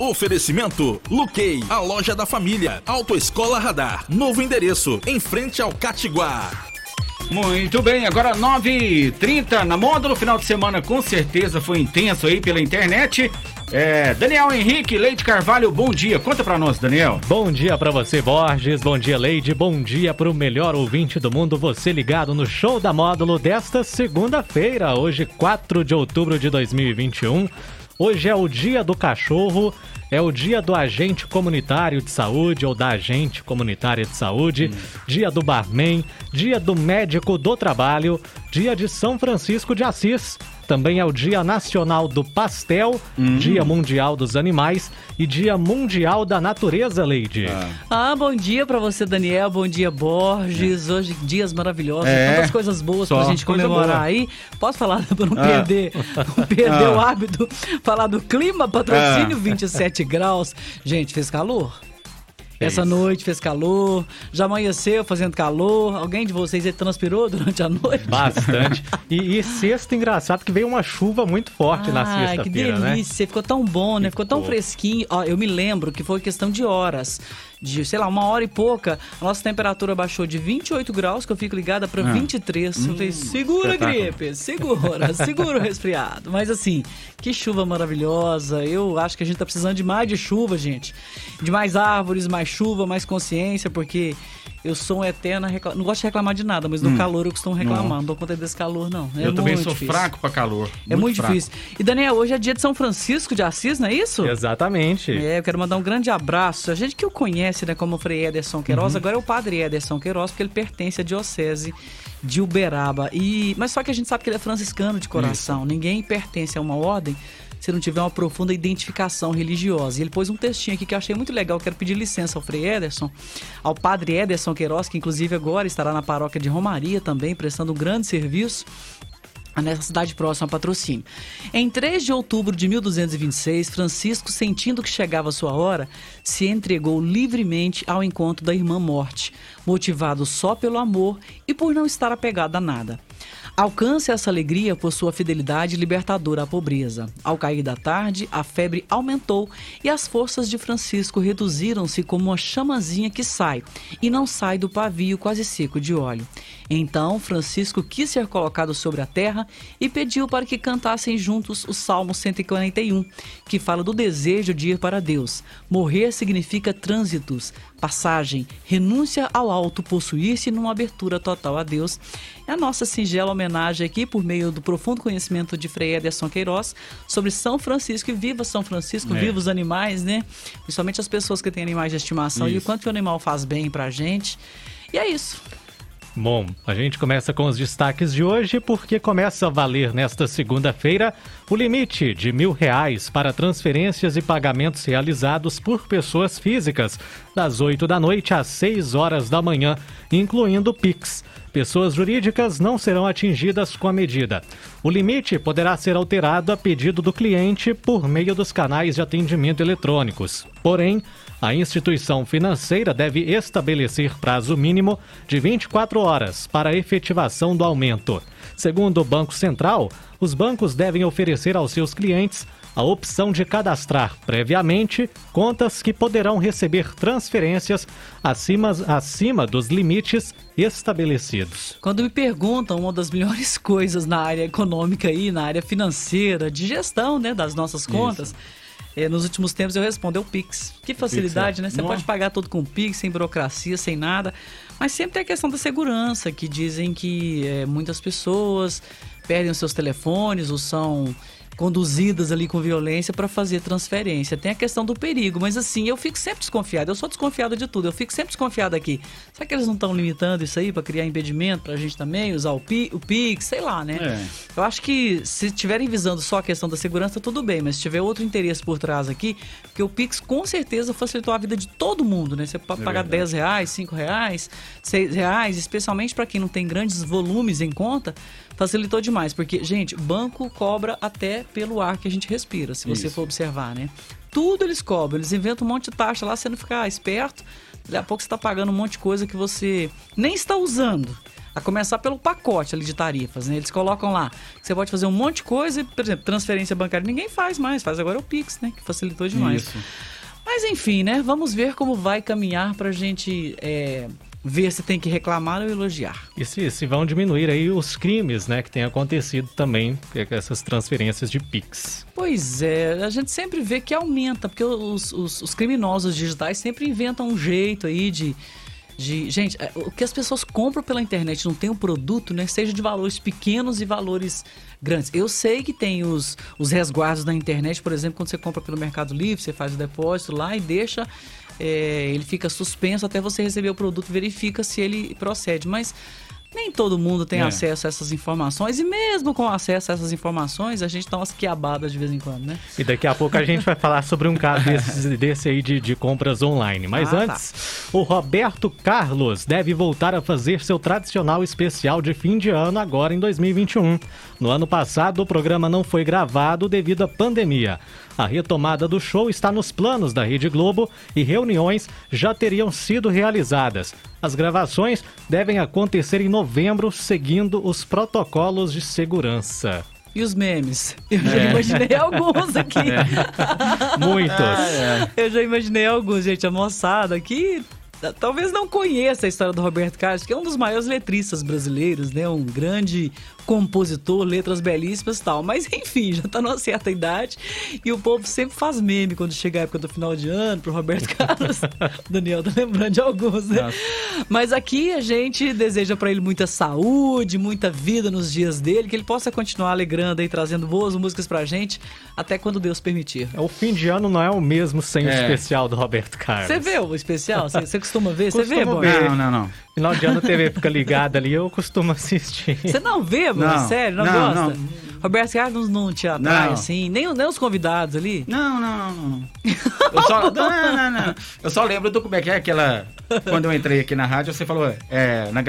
Oferecimento Luquei, a loja da família. Autoescola Radar. Novo endereço, em frente ao Catiguá. Muito bem, agora 9h30 na módulo. Final de semana com certeza foi intenso aí pela internet. É, Daniel Henrique Leite Carvalho, bom dia. Conta pra nós, Daniel. Bom dia pra você, Borges. Bom dia, Leide. Bom dia pro melhor ouvinte do mundo. Você ligado no show da módulo desta segunda-feira, hoje, 4 de outubro de 2021. Hoje é o dia do cachorro, é o dia do agente comunitário de saúde ou da agente comunitária de saúde, hum. dia do barman, dia do médico do trabalho, dia de São Francisco de Assis. Também é o Dia Nacional do Pastel, hum. Dia Mundial dos Animais e Dia Mundial da Natureza, Leide. Ah, ah bom dia para você, Daniel. Bom dia, Borges. É. Hoje, dias maravilhosos. É. Tantas coisas boas Só pra gente comemorar boa. aí. Posso falar para não ah. perder, não perder ah. o hábito? Falar do clima, patrocínio, ah. 27 graus. Gente, fez calor? É Essa isso. noite fez calor, já amanheceu fazendo calor. Alguém de vocês transpirou durante a noite? Bastante. e, e sexta, engraçado, que veio uma chuva muito forte ah, na sexta-feira, que né? delícia. Ficou tão bom, né? Ficou, Ficou tão fresquinho. Ó, eu me lembro que foi questão de horas de, sei lá, uma hora e pouca, a nossa temperatura baixou de 28 graus, que eu fico ligada para ah. 23. Hum, eu falei, segura gripe, segura, segura o resfriado. Mas assim, que chuva maravilhosa. Eu acho que a gente tá precisando de mais de chuva, gente. De mais árvores, mais chuva, mais consciência, porque eu sou um eterno reclam... Não gosto de reclamar de nada, mas no hum. calor eu costumo reclamar. Não. não dou conta desse calor, não. É eu também sou difícil. fraco para calor. É muito, muito difícil. E Daniel, hoje é dia de São Francisco de Assis, não é isso? Exatamente. É, eu quero mandar um grande abraço. A gente que o conhece, né, como o Frei Ederson Queiroz, uhum. agora é o Padre Ederson Queiroz, porque ele pertence à Diocese de Uberaba. E... Mas só que a gente sabe que ele é franciscano de coração. Isso. Ninguém pertence a uma ordem se não tiver uma profunda identificação religiosa. E ele pôs um textinho aqui que eu achei muito legal. Quero pedir licença ao Frei Ederson, ao Padre Ederson Queiroz, que inclusive agora estará na paróquia de Romaria também, prestando um grande serviço nessa cidade próxima a patrocínio. Em 3 de outubro de 1226, Francisco, sentindo que chegava a sua hora, se entregou livremente ao encontro da irmã morte, motivado só pelo amor e por não estar apegado a nada. Alcance essa alegria por sua fidelidade libertadora à pobreza. Ao cair da tarde, a febre aumentou e as forças de Francisco reduziram-se como uma chamazinha que sai e não sai do pavio quase seco de óleo. Então Francisco quis ser colocado sobre a terra e pediu para que cantassem juntos o Salmo 141, que fala do desejo de ir para Deus. Morrer significa trânsitos, passagem, renúncia ao alto, possuir-se numa abertura total a Deus. É a nossa singela homenagem aqui, por meio do profundo conhecimento de Frei Ederson Queiroz, sobre São Francisco. E viva São Francisco, é. viva os animais, né? Principalmente as pessoas que têm animais de estimação isso. e o quanto o animal faz bem pra gente. E é isso. Bom, a gente começa com os destaques de hoje porque começa a valer nesta segunda-feira o limite de mil reais para transferências e pagamentos realizados por pessoas físicas das 8 da noite às 6 horas da manhã, incluindo Pix. Pessoas jurídicas não serão atingidas com a medida. O limite poderá ser alterado a pedido do cliente por meio dos canais de atendimento eletrônicos. Porém, a instituição financeira deve estabelecer prazo mínimo de 24 horas para a efetivação do aumento. Segundo o Banco Central, os bancos devem oferecer aos seus clientes a opção de cadastrar previamente contas que poderão receber transferências acima, acima dos limites estabelecidos. Quando me perguntam uma das melhores coisas na área econômica e na área financeira, de gestão né, das nossas contas. Isso é, nos últimos tempos eu respondo, é o Pix. Que facilidade, Pix, é. né? Você Nossa. pode pagar tudo com Pix, sem burocracia, sem nada. Mas sempre tem a questão da segurança, que dizem que é, muitas pessoas perdem os seus telefones ou são conduzidas ali com violência para fazer transferência. Tem a questão do perigo, mas assim, eu fico sempre desconfiado. Eu sou desconfiada de tudo, eu fico sempre desconfiada aqui. Será que eles não estão limitando isso aí para criar impedimento para a gente também usar o, Pi, o Pix, sei lá, né? É. Eu acho que se estiverem visando só a questão da segurança, tudo bem, mas se tiver outro interesse por trás aqui, porque o Pix com certeza facilitou a vida de todo mundo, né? Você pode é pagar verdade. 10 reais, 5 reais, 6 reais, especialmente para quem não tem grandes volumes em conta facilitou demais, porque, gente, banco cobra até pelo ar que a gente respira, se você Isso. for observar, né? Tudo eles cobram, eles inventam um monte de taxa lá, você não ficar esperto, daqui a pouco você está pagando um monte de coisa que você nem está usando. A começar pelo pacote ali de tarifas, né? Eles colocam lá, você pode fazer um monte de coisa, por exemplo, transferência bancária ninguém faz mais, faz agora o Pix, né? Que facilitou demais. Isso. Mas enfim, né? Vamos ver como vai caminhar pra gente é, ver se tem que reclamar ou elogiar. E se, se vão diminuir aí os crimes, né, que tem acontecido também com essas transferências de Pix. Pois é, a gente sempre vê que aumenta, porque os, os, os criminosos digitais sempre inventam um jeito aí de. de gente, é, o que as pessoas compram pela internet não tem um produto, né? Seja de valores pequenos e valores grandes. Eu sei que tem os, os resguardos da internet, por exemplo, quando você compra pelo Mercado Livre, você faz o depósito lá e deixa. É, ele fica suspenso até você receber o produto, verifica se ele procede. Mas nem todo mundo tem É. acesso a essas informações, e mesmo com acesso a essas informações, a gente dá umas quiabadas de vez em quando, né? E daqui a pouco a gente vai falar sobre um caso desse, desse aí de, de compras online. Mas Ah, tá. antes, o Roberto Carlos deve voltar a fazer seu tradicional especial de fim de ano agora em 2021. No ano passado, o programa não foi gravado devido à pandemia. A retomada do show está nos planos da Rede Globo e reuniões já teriam sido realizadas. As gravações devem acontecer em novembro, seguindo os protocolos de segurança. E os memes? Eu já imaginei alguns aqui. Muitos. Eu já imaginei alguns, gente. A moçada aqui talvez não conheça a história do Roberto Carlos, que é um dos maiores letristas brasileiros, né? Um grande compositor, letras belíssimas e tal. Mas enfim, já tá numa certa idade e o povo sempre faz meme quando chega a época do final de ano pro Roberto Carlos. O Daniel tá lembrando de alguns, né? Mas aqui a gente deseja pra ele muita saúde, muita vida nos dias dele, que ele possa continuar alegrando e trazendo boas músicas pra gente até quando Deus permitir. O fim de ano não é o mesmo sem o É. especial do Roberto Carlos. Você vê o especial? Você, você costuma ver? Você vê, ver. Não, não, não. Final de ano a TV fica ligada ali, eu costumo assistir. Você não vê, mano? Sério, não, não, gosta? não. Roberto Carlos não te atrai, Não. assim? Nem, nem os convidados ali? Não, não, não, não. Eu só, não, não, não. Eu só lembro do como é que é aquela. Quando eu entrei aqui na rádio, você falou, é, na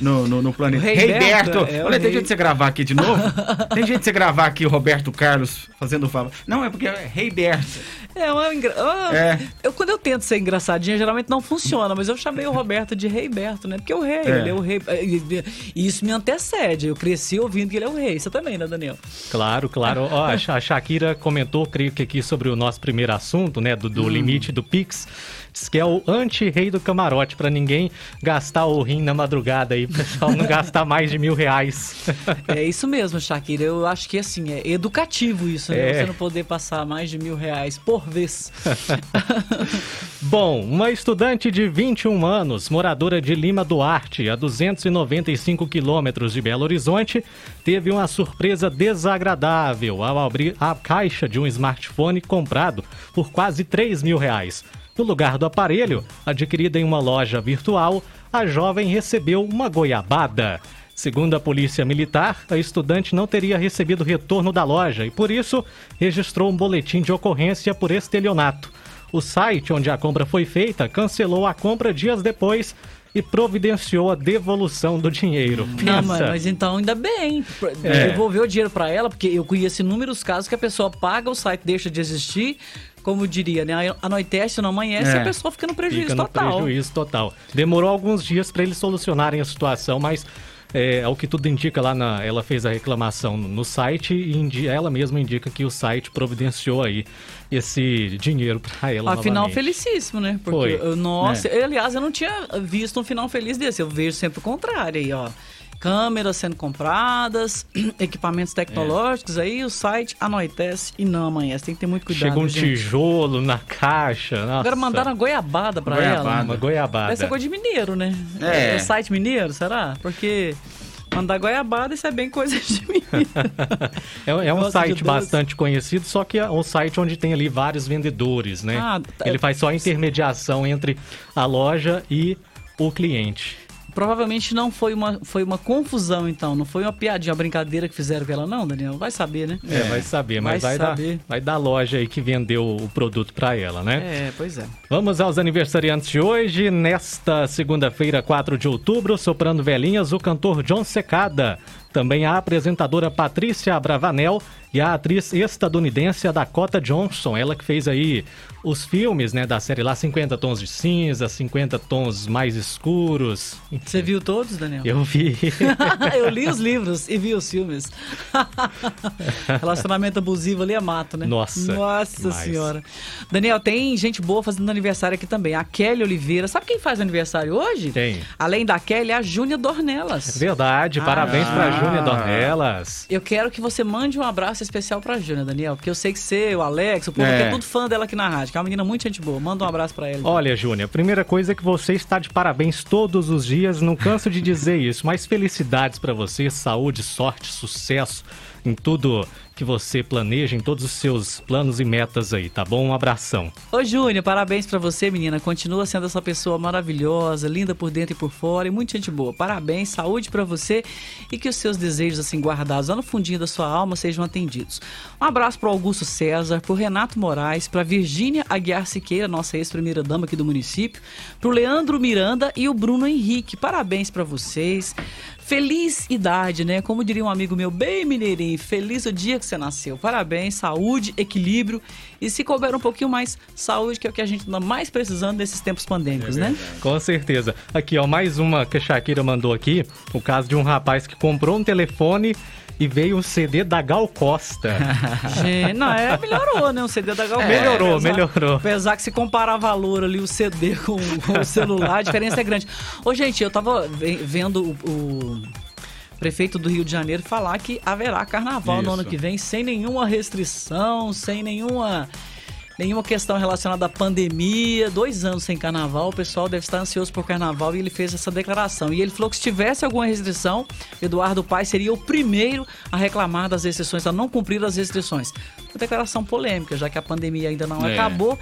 no, no, no planeta. O Rei Rei Berto, Berto. é, Olha, tem jeito de você gravar aqui de novo? Tem jeito de você gravar aqui o Roberto Carlos fazendo fala. Não, é porque é Rei Berto. É, uma engra... ah, É. Eu, quando eu tento ser engraçadinha, geralmente não funciona, mas eu chamei o Roberto de Rei Berto, né? Porque o rei, É. ele é o rei. E e isso me antecede. Eu cresci ouvindo que ele é o rei. Você também, né, Daniel? Claro, claro. Ó, a Sha- a Shakira comentou, creio que aqui sobre o nosso primeiro assunto, né, do, do limite do Pix. Diz que é o anti-rei do camarote, pra ninguém gastar o rim na madrugada aí, pessoal não gastar mais de mil reais. É isso mesmo, Shakira. Eu acho que, assim, é educativo isso, né? É. Você não poder passar mais de mil reais por vez. Bom, uma estudante de 21 anos, moradora de Lima Duarte, a 295 quilômetros de Belo Horizonte, teve uma surpresa desagradável ao abrir a caixa de um smartphone comprado por quase 3 mil reais. No lugar do aparelho, adquirido em uma loja virtual, a jovem recebeu uma goiabada. Segundo a polícia militar, a estudante não teria recebido retorno da loja e, por isso, registrou um boletim de ocorrência por estelionato. O site onde a compra foi feita cancelou a compra dias depois e providenciou a devolução do dinheiro. Não, Pensa. mas, mas então ainda bem. É. Devolveu o dinheiro pra ela, porque eu conheço inúmeros casos que a pessoa paga, o site deixa de existir. Como diria, né? Anoitece não amanhece É. e a pessoa fica no prejuízo Fica no total. prejuízo total. Demorou alguns dias para eles solucionarem a situação, mas é, ao que tudo indica lá na, ela fez a reclamação no site e indi- ela mesma indica que o site providenciou aí esse dinheiro para ela. Afinal, novamente. felicíssimo, né? Porque, Foi. nossa, eu, aliás, eu não tinha visto um final feliz desse. Eu vejo sempre o contrário aí, ó. Câmeras sendo compradas, equipamentos tecnológicos, aí o site anoitece e não amanhece. Tem que ter muito cuidado. Chega um gente. tijolo na caixa. Nossa. Agora mandaram uma goiabada pra Goiabada. ela. uma goiabada. Deve ser coisa de mineiro, né? É. site mineiro, será? Porque mandar goiabada, isso é bem coisa de mineiro. É, é um de site doce. bastante conhecido, só que é um site onde tem ali vários vendedores, né? Ah, tá. Ele faz só a intermediação entre a loja e o cliente. Provavelmente não foi uma, foi uma confusão, então. Não foi uma piadinha, uma brincadeira que fizeram com ela, não, Daniel? Vai saber, né? É, vai saber, mas Vai vai, saber. Dar, vai dar loja aí que vendeu o produto para ela, né? É, pois é. Vamos aos aniversariantes de hoje. Nesta segunda-feira, 4 de outubro, soprando velhinhas, o cantor John Secada. Também a apresentadora Patrícia Bravanel e a atriz estadunidense Dakota Johnson, ela que fez aí os filmes, né, da série lá 50 tons de cinza, 50 tons mais escuros. Você viu todos, Daniel? Eu vi. eu li os livros e vi os filmes. Relacionamento abusivo ali é mato, né? Nossa. Nossa demais. senhora. Daniel, tem gente boa fazendo aniversário aqui também. A Kelly Oliveira. Sabe quem faz aniversário hoje? Tem. Além da Kelly, a Júnia Dornelas. Verdade. Parabéns ah. pra Júnia Dornelas. Eu quero que você mande um abraço especial pra Júnia, Daniel, porque eu sei que você, o Alex, o povo é. é tudo fã dela aqui na rádio, que é uma menina muito gente boa. Manda um abraço pra ela. Olha, Júnia, a primeira coisa é que você está de parabéns todos os dias, não canso de dizer isso, mas felicidades para você, saúde, sorte, sucesso em tudo que você planeja, em todos os seus planos e metas aí, tá bom? Um abração. Ô, Júnior, parabéns para você, menina. Continua sendo essa pessoa maravilhosa, linda por dentro e por fora e muita gente boa. Parabéns, saúde para você e que os seus desejos, assim, guardados lá no fundinho da sua alma sejam atendidos. Um abraço pro Augusto César, pro Renato Moraes, pra Virgínia Aguiar Siqueira, nossa ex-primeira dama aqui do município, pro Leandro Miranda e o Bruno Henrique. Parabéns para vocês. Feliz idade, né? Como diria um amigo meu, bem mineirinho, feliz o dia que você nasceu. Parabéns, saúde, equilíbrio e se couber um pouquinho mais, saúde, que é o que a gente anda mais precisando nesses tempos pandêmicos, é né? Com certeza. Aqui, ó, mais uma que a Shakira mandou aqui, o caso de um rapaz que comprou um telefone e veio o CD da Gal Costa. Gente, não, é, melhorou, né? O CD da Gal Costa. É, melhorou, apesar, melhorou. Apesar que se comparar valor ali, o CD com, com o celular, a diferença é grande. Ô, gente, eu tava vendo o, o prefeito do Rio de Janeiro falar que haverá carnaval Isso. no ano que vem sem nenhuma restrição, sem nenhuma nenhuma questão relacionada à pandemia. Dois anos sem carnaval, o pessoal deve estar ansioso por carnaval e ele fez essa declaração. E ele falou que se tivesse alguma restrição, Eduardo Paes seria o primeiro a reclamar das restrições, a não cumprir as restrições. Uma declaração polêmica, já que a pandemia ainda não é. acabou.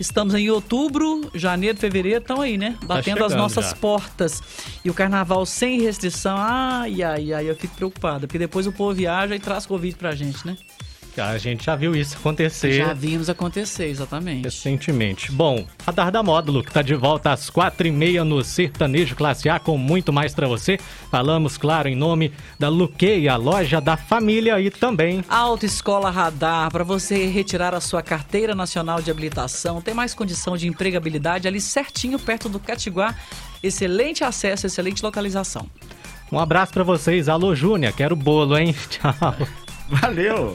Estamos em outubro, janeiro, fevereiro, estão aí, né? Tá Batendo tá as nossas já. portas. E o carnaval sem restrição, ai, ai, ai, eu fico preocupada, porque depois o povo viaja e traz Covid pra gente, né? A gente já viu isso acontecer. Já vimos acontecer, exatamente. Recentemente. Bom, Radar da Módulo, que está de volta às quatro e meia no Sertanejo Classe A, com muito mais para você. Falamos, claro, em nome da Luquei, a loja da família e também... Autoescola Radar, para você retirar a sua carteira nacional de habilitação, ter mais condição de empregabilidade ali certinho perto do Catiguá. Excelente acesso, excelente localização. Um abraço para vocês. Alô, Júnior, quero bolo, hein? Tchau. Valeu!